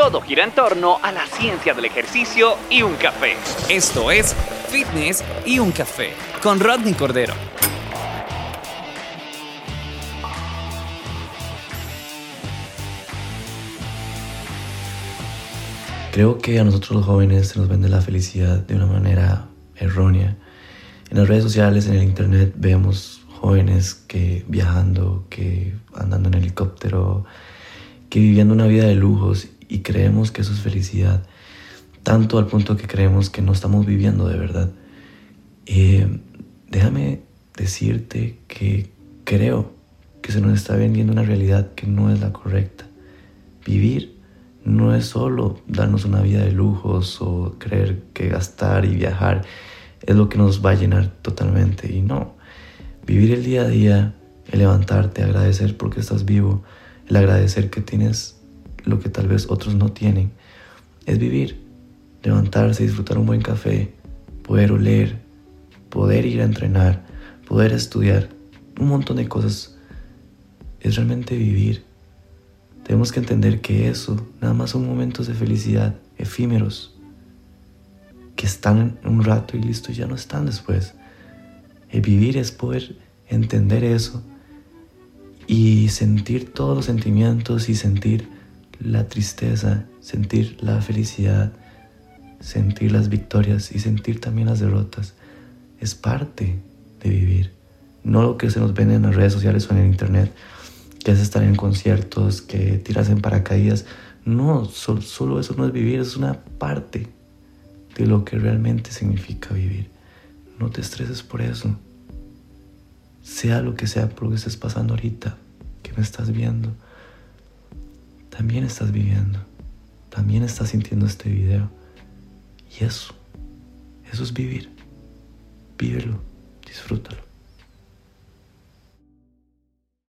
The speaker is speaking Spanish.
Todo gira en torno a la ciencia del ejercicio y un café. Esto es Fitness y un café con Rodney Cordero. Creo que a nosotros los jóvenes se nos vende la felicidad de una manera errónea. En las redes sociales, en el internet, vemos jóvenes que viajando, que andando en helicóptero, que viviendo una vida de lujos y creemos que eso es felicidad, tanto al punto que creemos que no estamos viviendo de verdad. Eh, déjame decirte que creo que se nos está vendiendo una realidad que no es la correcta. Vivir no es solo darnos una vida de lujos o creer que gastar y viajar es lo que nos va a llenar totalmente. Y no, vivir el día a día, el levantarte, agradecer porque estás vivo, el agradecer que tienes lo que tal vez otros no tienen, es vivir, levantarse, disfrutar un buen café, poder oler, poder ir a entrenar, poder estudiar, un montón de cosas. Es realmente vivir. Tenemos que entender que eso nada más son momentos de felicidad efímeros, que están un rato y listo, ya no están después. El vivir es poder entender eso y sentir todos los sentimientos y sentir la tristeza, sentir la felicidad, sentir las victorias y sentir también las derrotas. Es parte de vivir. No lo que se nos ven en las redes sociales o en el internet, que es estar en conciertos, que tiras en paracaídas. No, solo, solo eso no es vivir, es una parte de lo que realmente significa vivir. No te estreses por eso. Sea lo que sea por lo que estés pasando ahorita, que me estás viendo también estás viviendo, también estás sintiendo este video. Y eso, eso es vivir. Vívelo, disfrútalo.